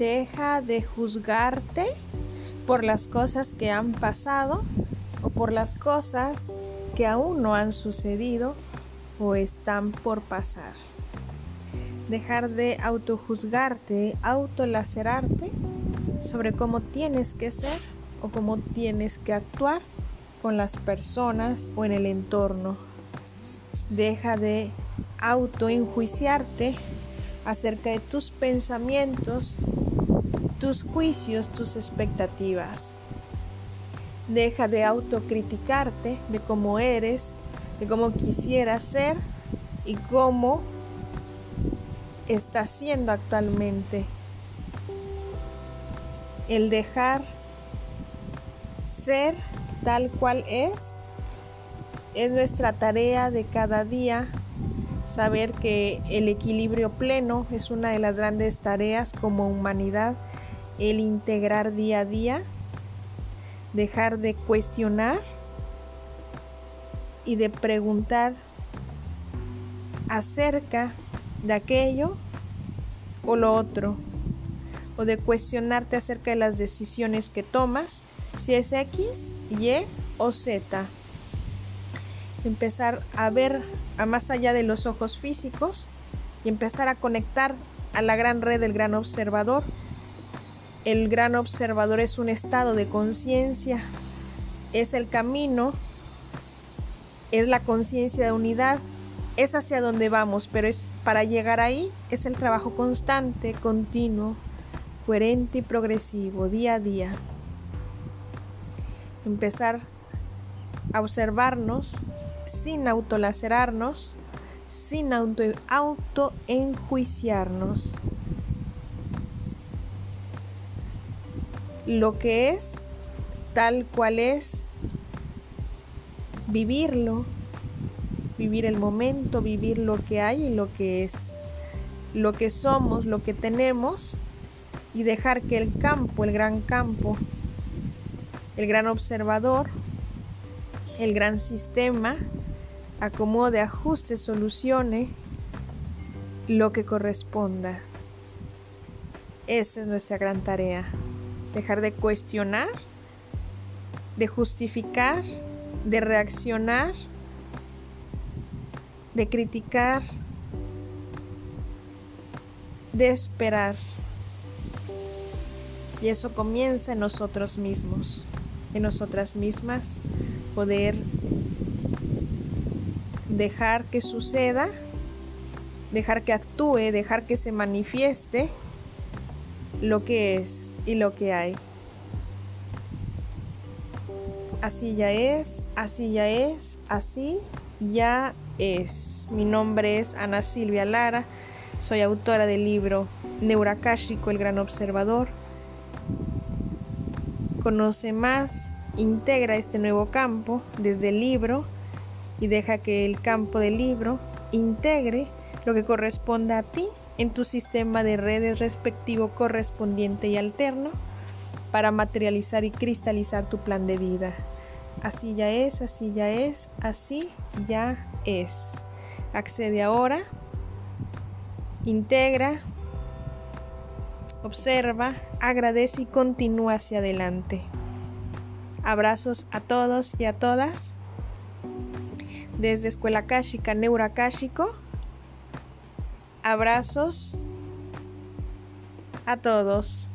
Deja de juzgarte por las cosas que han pasado o por las cosas que aún no han sucedido o están por pasar. Dejar de autojuzgarte, autolacerarte sobre cómo tienes que ser o cómo tienes que actuar con las personas o en el entorno. Deja de autoenjuiciarte acerca de tus pensamientos, tus juicios, tus expectativas. Deja de autocriticarte de cómo eres, de cómo quisieras ser y cómo estás siendo actualmente. El dejar ser tal cual es es nuestra tarea de cada día. Saber que el equilibrio pleno es una de las grandes tareas como humanidad. El integrar día a día dejar de cuestionar y de preguntar acerca de aquello o lo otro, o de cuestionarte acerca de las decisiones que tomas, si es X, Y o Z. Empezar a ver a más allá de los ojos físicos y empezar a conectar a la gran red del gran observador el gran observador es un estado de conciencia, es el camino, es la conciencia de unidad, es hacia donde vamos, pero es para llegar ahí es el trabajo constante, continuo, coherente y progresivo, día a día. Empezar a observarnos sin autolacerarnos, sin auto, auto enjuiciarnos. lo que es, tal cual es, vivirlo, vivir el momento, vivir lo que hay y lo que es, lo que somos, lo que tenemos y dejar que el campo, el gran campo, el gran observador, el gran sistema, acomode, ajuste, solucione lo que corresponda. Esa es nuestra gran tarea dejar de cuestionar, de justificar, de reaccionar, de criticar, de esperar. Y eso comienza en nosotros mismos, en nosotras mismas, poder dejar que suceda, dejar que actúe, dejar que se manifieste lo que es y lo que hay. Así ya es, así ya es, así ya es. Mi nombre es Ana Silvia Lara, soy autora del libro Neuracásico, el gran observador. Conoce más, integra este nuevo campo desde el libro y deja que el campo del libro integre lo que corresponda a ti en tu sistema de redes respectivo correspondiente y alterno para materializar y cristalizar tu plan de vida. Así ya es, así ya es, así ya es. Accede ahora, integra, observa, agradece y continúa hacia adelante. Abrazos a todos y a todas. Desde Escuela Kashika Neurakáshico Abrazos a todos.